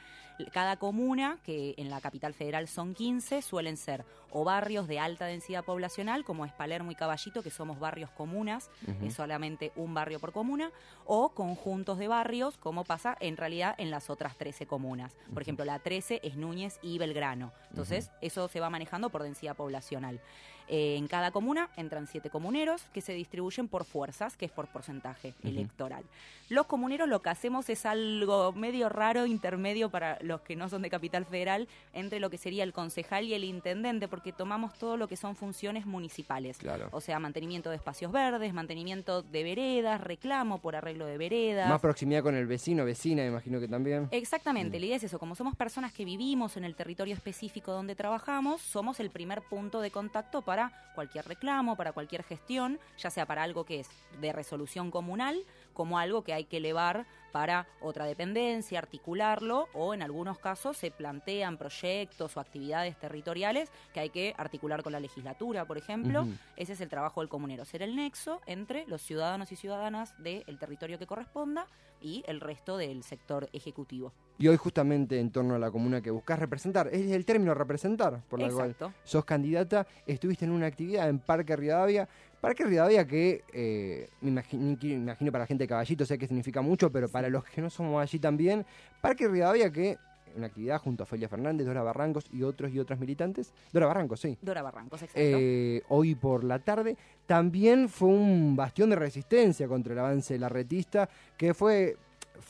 Cada comuna, que en la capital federal son 15, suelen ser o barrios de alta densidad poblacional, como es Palermo y Caballito, que somos barrios comunas, es solamente un barrio por comuna, o conjuntos de barrios, como pasa en realidad en las otras 13 comunas. Por ejemplo, la 13 es Núñez y Belgrano. Entonces, eso se va manejando por densidad poblacional. Eh, en cada comuna entran siete comuneros que se distribuyen por fuerzas, que es por porcentaje electoral. Los comuneros lo que hacemos es algo medio raro, intermedio para los que no son de Capital Federal, entre lo que sería el concejal y el intendente, porque tomamos todo lo que son funciones municipales.
Claro.
O sea, mantenimiento de espacios verdes, mantenimiento de veredas, reclamo por arreglo de veredas.
Más proximidad con el vecino, vecina, imagino que también.
Exactamente, la idea es eso, como somos personas que vivimos en el territorio específico donde trabajamos, somos el primer punto de contacto para cualquier reclamo, para cualquier gestión, ya sea para algo que es de resolución comunal, como algo que hay que elevar para otra dependencia, articularlo, o en algunos casos se plantean proyectos o actividades territoriales que hay que articular con la legislatura, por ejemplo. Ese es el trabajo del comunero, ser el nexo entre los ciudadanos y ciudadanas del territorio que corresponda y el resto del sector ejecutivo.
Y hoy justamente en torno a la comuna que buscas representar, es el término representar, por la cual sos candidata, estuviste en una actividad en Parque Rivadavia. Parque Rivadavia que eh, me imagino, me imagino para la gente de Caballito sé que significa mucho, pero para los que no somos allí también, Parque Rivadavia que una actividad junto a Felia Fernández, Dora Barrancos y otros y otras militantes. Dora Barrancos, sí.
Dora Barrancos, exacto.
Eh, hoy por la tarde. También fue un bastión de resistencia contra el avance larretista, que fue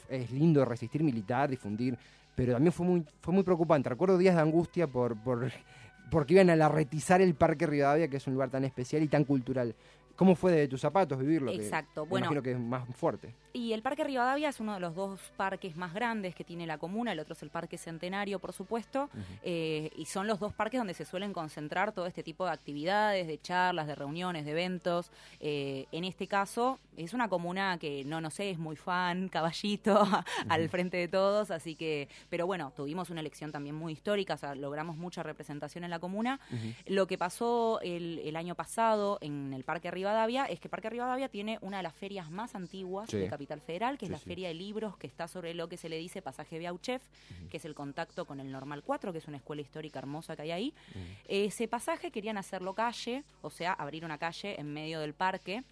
es lindo resistir militar, difundir, pero también fue muy, fue muy preocupante. Recuerdo días de angustia por, por porque iban a larretizar el Parque Rivadavia, que es un lugar tan especial y tan cultural. ¿Cómo fue de tus zapatos vivirlo? Que
Exacto,
me
bueno.
imagino que es más fuerte.
Y el Parque Rivadavia es uno de los dos parques más grandes que tiene la comuna, el otro es el Parque Centenario, por supuesto, eh, y son los dos parques donde se suelen concentrar todo este tipo de actividades, de charlas, de reuniones, de eventos. Eh, en este caso, es una comuna que no, no sé, es muy fan, caballito, al frente de todos, así que, pero bueno, tuvimos una elección también muy histórica, o sea, logramos mucha representación en la comuna. Lo que pasó el, el año pasado en el Parque Rivadavia es que Parque Rivadavia tiene una de las ferias más antiguas
Sí.
de Capital Federal, que
Sí,
es la
sí.
Feria de Libros, que está sobre lo que se le dice Pasaje Beauchef, que es el contacto con el Normal 4, que es una escuela histórica hermosa que hay ahí. Ese pasaje querían hacerlo calle, o sea, abrir una calle en medio del parque.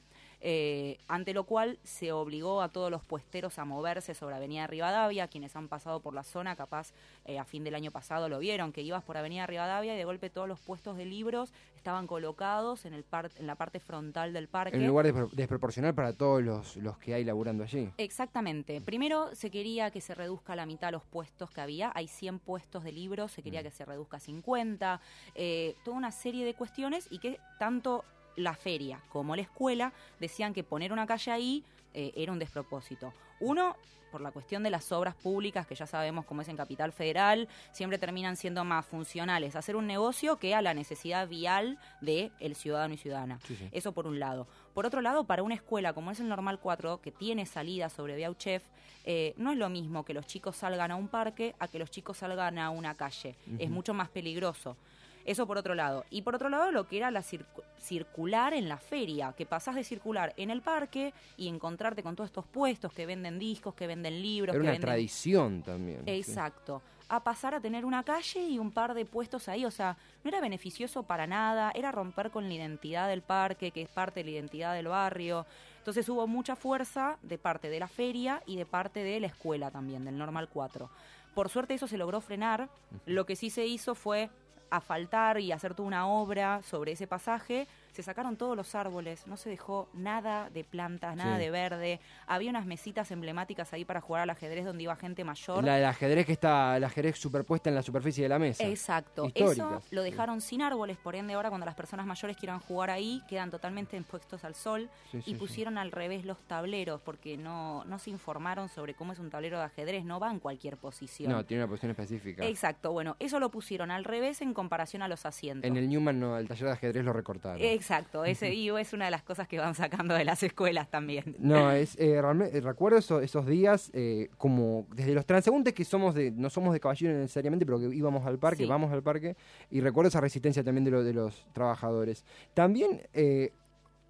Eh, ante lo cual se obligó a todos los puesteros a moverse sobre Avenida Rivadavia, quienes han pasado por la zona, capaz eh, a fin del año pasado lo vieron, que ibas por Avenida Rivadavia y de golpe todos los puestos de libros estaban colocados en, el par- en la parte frontal del parque.
En un lugar despro- desproporcional para todos los, los que hay laburando allí.
Exactamente. Primero se quería que se reduzca a la mitad los puestos que había. Hay 100 puestos de libros, se quería que se reduzca a 50. eh, toda una serie de cuestiones y que tanto la feria como la escuela decían que poner una calle ahí eh, era un despropósito. Uno, por la cuestión de las obras públicas, que ya sabemos cómo es en Capital Federal, siempre terminan siendo más funcionales hacer un negocio que a la necesidad vial del el ciudadano y ciudadana.
Sí, sí.
Eso por un lado. Por otro lado, para una escuela como es el Normal 4, que tiene salida sobre Beauchef, eh, no es lo mismo que los chicos salgan a un parque a que los chicos salgan a una calle. Es mucho más peligroso. Eso por otro lado. Y por otro lado, lo que era la circu- circular en la feria, que pasás de circular en el parque y encontrarte con todos estos puestos que venden discos, que venden libros,
Era
que
una
venden
tradición también. sí.
Exacto. A pasar a tener una calle y un par de puestos ahí. O sea, no era beneficioso para nada. Era romper con la identidad del parque, que es parte de la identidad del barrio. Entonces hubo mucha fuerza de parte de la feria y de parte de la escuela también, del Normal 4. Por suerte eso se logró frenar. Lo que sí se hizo fue asfaltar y hacer toda una obra sobre ese pasaje. Se sacaron todos los árboles, no se dejó nada de plantas, nada
Sí.
de verde. Había unas mesitas emblemáticas ahí para jugar al ajedrez donde iba gente mayor.
La del ajedrez que está, el ajedrez superpuesta en la superficie de la mesa.
Exacto. Eso lo dejaron sin árboles, por ende ahora cuando las personas mayores quieran jugar ahí quedan totalmente expuestos al sol
Sí,
y pusieron al revés los tableros porque no, no se informaron sobre cómo es un tablero de ajedrez, no va en cualquier posición.
No, tiene una posición específica.
Exacto, bueno, eso lo pusieron al revés en comparación a los asientos.
En el Newman, no, el taller de ajedrez lo recortaron.
Exacto, ese IO es una de las cosas que van sacando de las escuelas también.
No, es eh, realmente, recuerdo eso- esos días eh, como desde los transeúntes que somos de, no somos de caballero necesariamente, pero que íbamos al parque,
Sí.
vamos al parque, y recuerdo esa resistencia también de, lo- de los trabajadores. También, eh,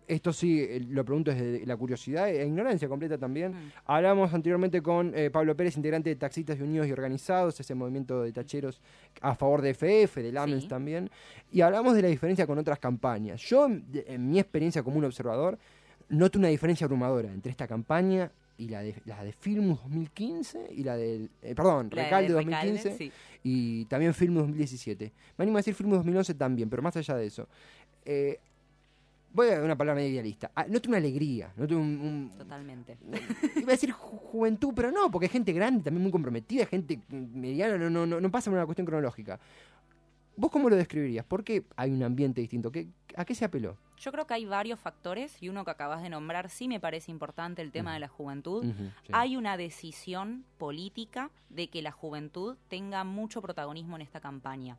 esto sí, eh, lo pregunto desde la curiosidad e ignorancia completa también. Hablamos anteriormente con eh, Pablo Pérez, integrante de Taxistas Unidos y Organizados, ese movimiento de tacheros a favor de FF, del AMENS también, y hablamos de la diferencia con otras campañas. Yo, de- en mi experiencia como un observador, noto una diferencia abrumadora entre esta campaña y la de, la de Filmus 2015 y la del, eh, perdón,
La de
Recalde
Recalde,
2015
sí.
y también Filmus 2017. Me animo a decir Filmus 2011 también, pero más allá de eso. eh, voy a dar una palabra idealista. Ah, noto una alegría, noto un, un-
Totalmente.
iba a decir ju- juventud, pero no, porque hay gente grande, también muy comprometida, gente mediana, no, no, no, no pasa por una cuestión cronológica. ¿Vos cómo lo describirías? ¿Por qué hay un ambiente distinto? ¿Qué, ¿A qué se apeló?
Yo creo que hay varios factores y uno que acabas de nombrar sí me parece importante el tema de la juventud.
Sí.
Hay una decisión política de que la juventud tenga mucho protagonismo en esta campaña,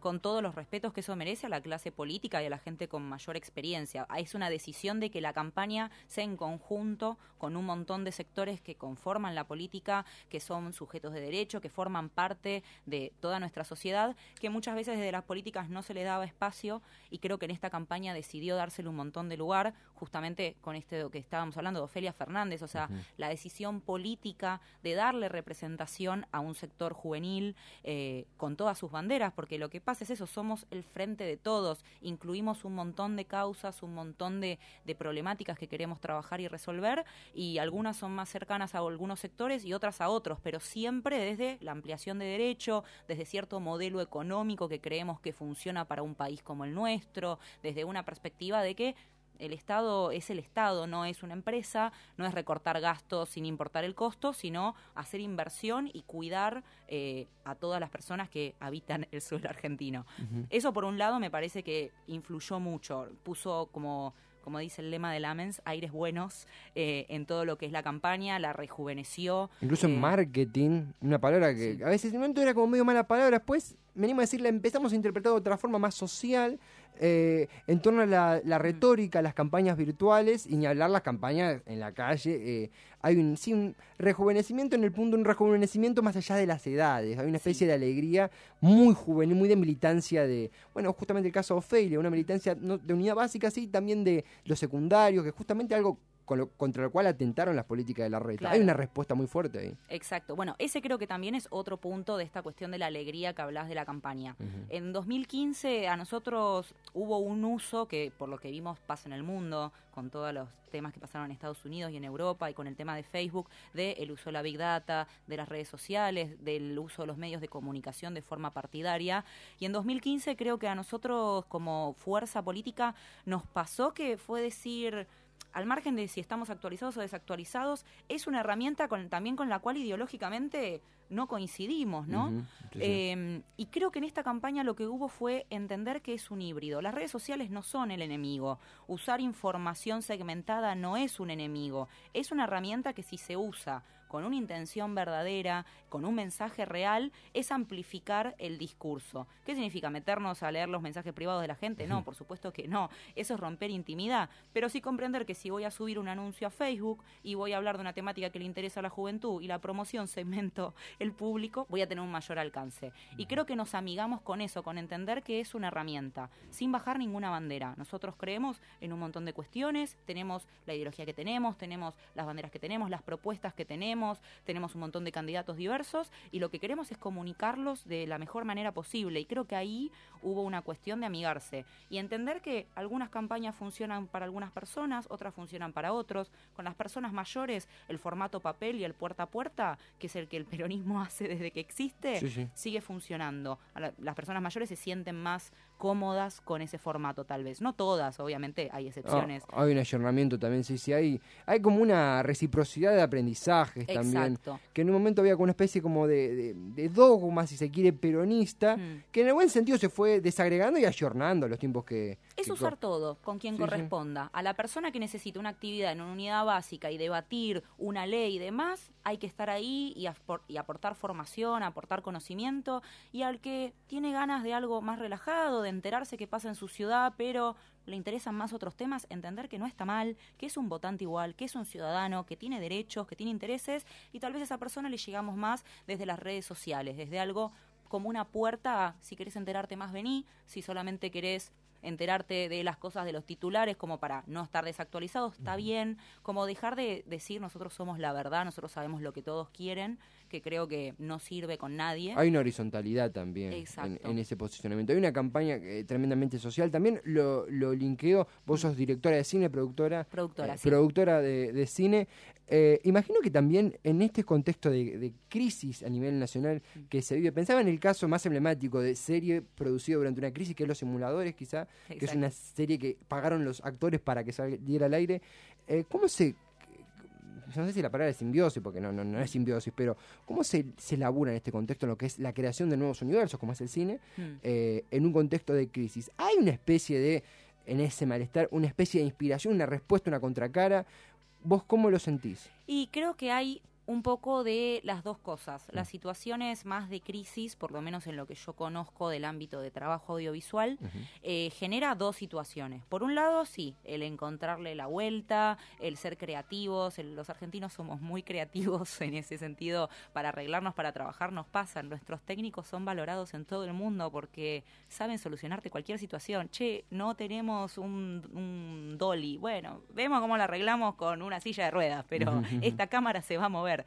con todos los respetos que eso merece a la clase política y a la gente con mayor experiencia. Es una decisión de que la campaña sea en conjunto con un montón de sectores que conforman la política, que son sujetos de derecho, que forman parte de toda nuestra sociedad, que muchas veces desde las políticas no se le daba espacio y creo que en esta campaña decidió dársele un montón de lugar, justamente con esto que estábamos hablando de Ofelia Fernández, o sea, la decisión política de darle representación a un sector juvenil eh, con todas sus banderas, porque lo que pasa es eso, somos el frente de todos, incluimos un montón de causas, un montón de, de problemáticas que queremos trabajar y resolver, y algunas son más cercanas a algunos sectores y otras a otros, pero siempre desde la ampliación de derecho, desde cierto modelo económico que creemos que funciona para un país como el nuestro, desde una perspectiva de que el Estado es el Estado, no es una empresa, no es recortar gastos sin importar el costo, sino hacer inversión y cuidar eh, a todas las personas que habitan el suelo argentino. Eso por un lado me parece que influyó mucho, puso como como dice el lema de Lamens, aires buenos eh, en todo lo que es la campaña, la rejuveneció.
Incluso en
eh,
marketing, una palabra que a veces en momento era como medio mala palabra, después venimos a decir, la empezamos a interpretar de otra forma más social, eh, en torno a la,
Mm.
la retórica, las campañas virtuales, y ni hablar las campañas en la calle. eh, hay un, sí, un rejuvenecimiento en el punto, un rejuvenecimiento más allá de las edades. Hay una especie de alegría muy juvenil, muy de militancia de, bueno, justamente el caso de Ofelia, una militancia no- de unidad básica, sí, también de los secundarios, que justamente algo con lo- contra lo cual atentaron las políticas de la.
Claro.
Hay una respuesta muy fuerte ahí.
Exacto. Bueno, ese creo que también es otro punto de esta cuestión de la alegría que hablas de la campaña. En 2015 a nosotros hubo un uso que, por lo que vimos, pasa en el mundo, con todos los temas que pasaron en Estados Unidos y en Europa, y con el tema de Facebook, del uso de la Big Data, de las redes sociales, del uso de los medios de comunicación de forma partidaria. Y en 2015 creo que a nosotros como fuerza política nos pasó que fue decir al margen de si estamos actualizados o desactualizados, es una herramienta con, también con la cual ideológicamente no coincidimos, ¿no?
Ujú, sí, sí.
Eh, y creo que en esta campaña lo que hubo fue entender que es un híbrido. Las redes sociales no son el enemigo. Usar información segmentada no es un enemigo. Es una herramienta que si se usa con una intención verdadera, con un mensaje real, es amplificar el discurso. ¿Qué significa? ¿Meternos a leer los mensajes privados de la gente? No, por supuesto que no. Eso es romper intimidad. Pero sí comprender que si voy a subir un anuncio a Facebook y voy a hablar de una temática que le interesa a la juventud y la promoción segmento el público, voy a tener un mayor alcance. Y creo que nos amigamos con eso, con entender que es una herramienta, sin bajar ninguna bandera. Nosotros creemos en un montón de cuestiones, tenemos la ideología que tenemos, tenemos las banderas que tenemos, las propuestas que tenemos, tenemos un montón de candidatos diversos y lo que queremos es comunicarlos de la mejor manera posible. Y creo que ahí hubo una cuestión de amigarse y entender que algunas campañas funcionan para algunas personas, otras funcionan para otros. Con las personas mayores, el formato papel y el puerta a puerta, que es el que el peronismo hace desde que existe,
Sí, sí.
sigue funcionando. Las personas mayores se sienten más cómodas con ese formato, tal vez. No todas, obviamente, hay excepciones.
Ah, hay un ayornamiento también, sí, sí, hay, hay como una reciprocidad de aprendizajes también.
Exacto.
Que en un momento había como una especie como de, de- de dogma, si se quiere, peronista,
Mm.
que en el buen sentido se fue desagregando y ayornando a los tiempos que...
Es
que
usar todo con quien
Sí, sí.
corresponda. A la persona que necesita una actividad en una unidad básica y debatir una ley y demás, hay que estar ahí y, apor- y aportar formación, aportar conocimiento. Y al que tiene ganas de algo más relajado, de enterarse qué pasa en su ciudad, pero le interesan más otros temas, entender que no está mal, que es un votante igual, que es un ciudadano, que tiene derechos, que tiene intereses, y tal vez a esa persona le llegamos más desde las redes sociales, desde algo como una puerta a, si querés enterarte más, vení, si solamente querés enterarte de las cosas de los titulares como para no estar desactualizados, está bien, como dejar de decir nosotros somos la verdad, nosotros sabemos lo que todos quieren, que creo que no sirve con nadie.
Hay una horizontalidad también en, ese posicionamiento. Hay una campaña eh, tremendamente social. También lo, lo linkeo. Vos sos directora de cine, productora.
Productora,
eh,
sí.
productora de, de cine. Eh, imagino que también en este contexto de, de crisis a nivel nacional
Mm.
que se vive, pensaba en el caso más emblemático de serie producida durante una crisis, que es Los Simuladores, quizá, que es una serie que pagaron los actores para que saliera al aire. ¿Cómo se no sé si la palabra es simbiosis, porque no, no, no es simbiosis, pero ¿cómo se, se labura en este contexto en lo que es la creación de nuevos universos, como es el cine,
Mm.
eh, en un contexto de crisis? ¿Hay una especie de, en ese malestar, una especie de inspiración, una respuesta, una contracara? ¿Vos cómo lo sentís?
Y creo que hay un poco de las dos cosas. Las situaciones más de crisis, por lo menos en lo que yo conozco del ámbito de trabajo audiovisual, eh, genera dos situaciones. Por un lado, sí, el encontrarle la vuelta, el ser creativos. el- los argentinos somos muy creativos en ese sentido. Para arreglarnos, para trabajar, nos pasan. Nuestros técnicos son valorados en todo el mundo porque saben solucionarte cualquier situación. Che, no tenemos un, un dolly. Bueno, vemos cómo lo arreglamos con una silla de ruedas, pero esta cámara se va a mover.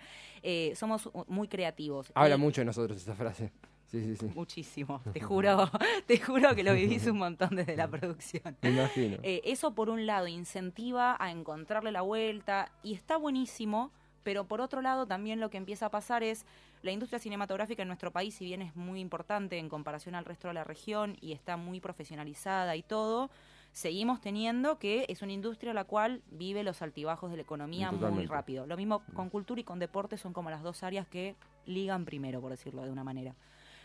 Eh, somos muy creativos.
Habla
Y-
mucho de nosotros esa frase. Sí, sí, sí.
Muchísimo, te juro, te juro que lo vivís un montón desde la producción.
Me imagino.
Eh, eso por un lado incentiva a encontrarle la vuelta y está buenísimo, pero por otro lado también lo que empieza a pasar es la industria cinematográfica en nuestro país, si bien es muy importante en comparación al resto de la región y está muy profesionalizada y todo, seguimos teniendo que es una industria la cual vive los altibajos de la economía muy rápido. Lo mismo con cultura y con deporte son como las dos áreas que ligan primero, por decirlo de una manera.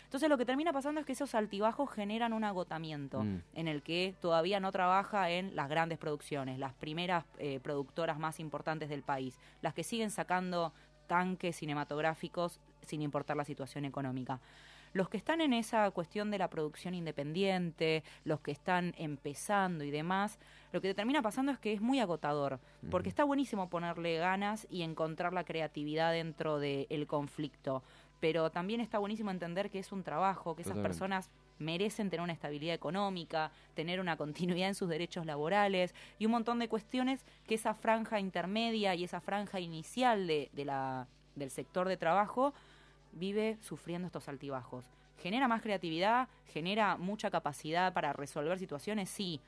Entonces lo que termina pasando es que esos altibajos generan un agotamiento
Mm.
en el que todavía no trabaja en las grandes producciones, las primeras eh, productoras más importantes del país, las que siguen sacando tanques cinematográficos sin importar la situación económica. Los que están en esa cuestión de la producción independiente, los que están empezando y demás, lo que termina pasando es que es muy agotador, porque está buenísimo ponerle ganas y encontrar la creatividad dentro del conflicto, pero también está buenísimo entender que es un trabajo, que esas
Totalmente.
personas merecen tener una estabilidad económica, tener una continuidad en sus derechos laborales y un montón de cuestiones que esa franja intermedia y esa franja inicial de, de la, del sector de trabajo vive sufriendo estos altibajos. ¿Genera más creatividad? ¿Genera mucha capacidad para resolver situaciones? Sí.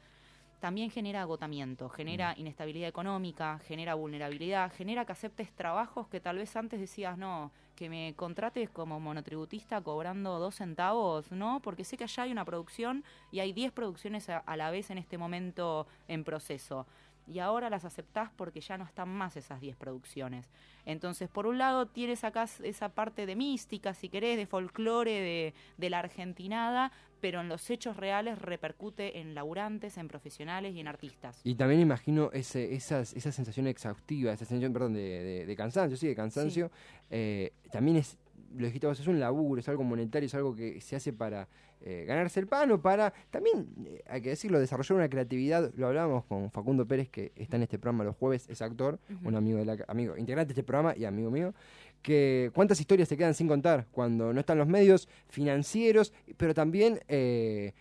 También genera agotamiento, genera inestabilidad económica, genera vulnerabilidad, genera que aceptes trabajos que tal vez antes decías, no, que me contrates como monotributista cobrando dos centavos, ¿no? Porque sé que allá hay una producción y hay 10 producciones a, a la vez en este momento en proceso. Y ahora las aceptás porque ya no están más esas 10 producciones. Entonces, por un lado, tienes acá esa parte de mística, si querés, de folclore, de, de la argentinada, pero en los hechos reales repercute en laburantes, en profesionales y en artistas.
Y también imagino ese, esas, esa sensación exhaustiva, esa sensación, perdón, de, de- de cansancio, sí, de cansancio. eh, también es, lo dijiste vos, es un laburo, es algo monetario, es algo que se hace para eh, ganarse el pan o para, también, eh, hay que decirlo, desarrollar una creatividad. Lo hablábamos con Facundo Pérez, que está en este programa los jueves, es actor, un amigo, de la, amigo integrante de este programa y amigo mío, que cuántas historias se quedan sin contar cuando no están los medios financieros, pero también... eh,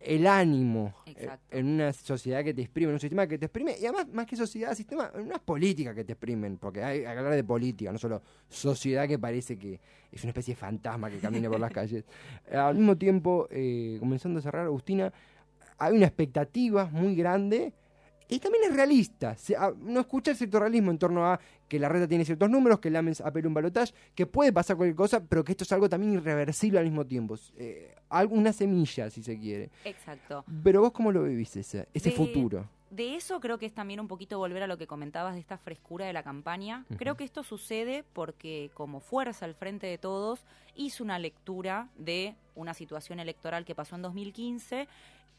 el ánimo eh,
Exacto.
en una sociedad que te exprime, en un sistema que te exprime, y además, más que sociedad, sistema, en unas políticas que te exprimen, porque hay, que hablar de política, no solo sociedad que parece que es una especie de fantasma que camina por las calles. Al mismo tiempo, eh, comenzando a cerrar, Agustina, hay una expectativa muy grande y también es realista. Se- a- no escucha cierto realismo en torno a que la reta tiene ciertos números, que Lamens apela un balotaje, que puede pasar cualquier cosa, pero que esto es algo también irreversible al mismo tiempo. Eh, alguna semilla, si se quiere.
Exacto.
Pero vos, ¿cómo lo vivís ese, ese
De-
futuro?
De eso creo que es también un poquito volver a lo que comentabas de esta frescura de la campaña. Creo que esto sucede porque como fuerza al frente de todos hizo una lectura de una situación electoral que pasó en 2015,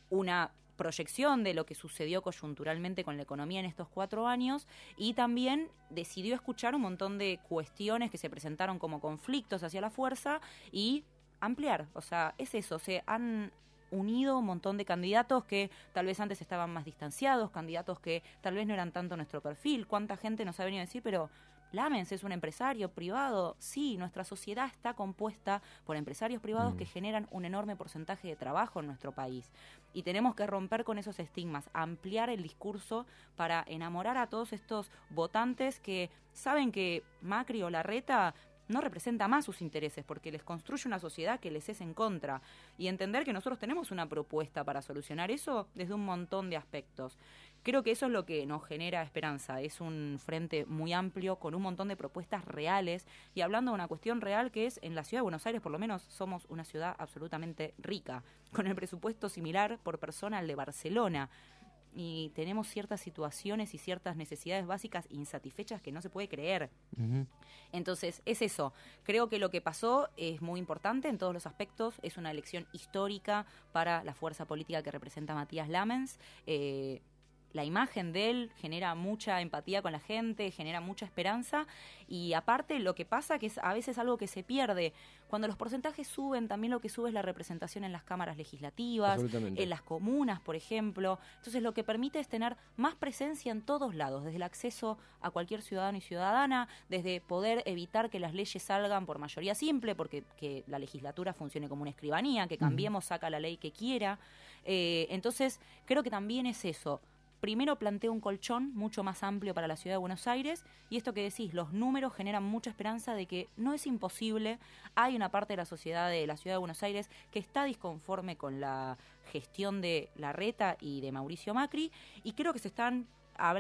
una proyección de lo que sucedió coyunturalmente con la economía en estos cuatro años y también decidió escuchar un montón de cuestiones que se presentaron como conflictos hacia la fuerza y ampliar. O sea, es eso, se han unido un montón de candidatos que tal vez antes estaban más distanciados, candidatos que tal vez no eran tanto nuestro perfil. ¿Cuánta gente nos ha venido a decir, pero Lamens es un empresario privado? Sí, nuestra sociedad está compuesta por empresarios privados
Mm.
que generan un enorme porcentaje de trabajo en nuestro país. Y tenemos que romper con esos estigmas, ampliar el discurso para enamorar a todos estos votantes que saben que Macri o Larreta no representa más sus intereses porque les construye una sociedad que les es en contra y entender que nosotros tenemos una propuesta para solucionar eso desde un montón de aspectos. Creo que eso es lo que nos genera esperanza, es un frente muy amplio con un montón de propuestas reales y hablando de una cuestión real que es en la ciudad de Buenos Aires por lo menos somos una ciudad absolutamente rica, con el presupuesto similar por persona al de Barcelona y tenemos ciertas situaciones y ciertas necesidades básicas insatisfechas que no se puede creer. Entonces, es eso. Creo que lo que pasó es muy importante en todos los aspectos. Es una elección histórica para la fuerza política que representa Matías Lamens. Eh, la imagen de él genera mucha empatía con la gente, genera mucha esperanza y aparte lo que pasa que es a veces algo que se pierde. Cuando los porcentajes suben, también lo que sube es la representación en las cámaras legislativas, en las comunas, por ejemplo. Entonces lo que permite es tener más presencia en todos lados, desde el acceso a cualquier ciudadano y ciudadana, desde poder evitar que las leyes salgan por mayoría simple, porque que la legislatura funcione como una escribanía, que cambiemos, saca la ley que quiera. Eh, entonces creo que también es eso. Primero plantea un colchón mucho más amplio para la ciudad de Buenos Aires y esto que decís, los números generan mucha esperanza de que no es imposible. Hay una parte de la sociedad de la ciudad de Buenos Aires que está disconforme con la gestión de Larreta y de Mauricio Macri y creo que se están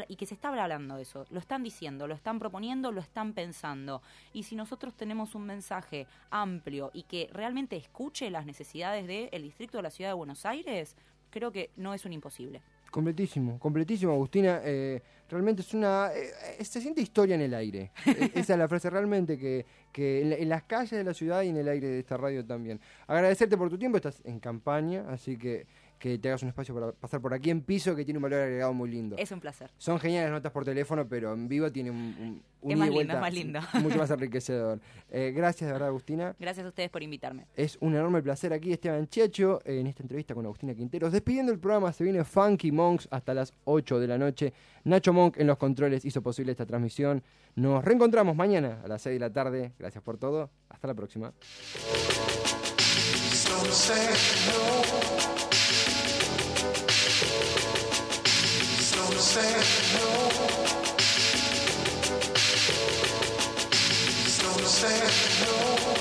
y que se está hablando de eso, lo están diciendo, lo están proponiendo, lo están pensando. Y si nosotros tenemos un mensaje amplio y que realmente escuche las necesidades del distrito de la ciudad de Buenos Aires, creo que no es un imposible.
Completísimo, completísimo, Agustina. Eh, realmente es una. eh, se siente historia en el aire. Eh, Esa es la frase realmente que, que en, la- en las calles de la ciudad y en el aire de esta radio también. Agradecerte por tu tiempo, estás en campaña, así que que te hagas un espacio para pasar por aquí en piso que tiene un valor agregado muy lindo.
Es un placer.
Son geniales las notas por teléfono, pero en vivo tiene un, un, un
Es más lindo,
vuelta
es más lindo.
mucho más enriquecedor. Eh, gracias, de verdad, Agustina.
Gracias a ustedes por invitarme.
Es un enorme placer aquí, Esteban Checho, en esta entrevista con Agustina Quinteros. Despidiendo el programa, se viene Funky Monks hasta las 8 de la noche. Nacho Monk en los controles hizo posible esta transmisión. Nos reencontramos mañana a las 6 de la tarde. Gracias por todo. Hasta la próxima.
Say no.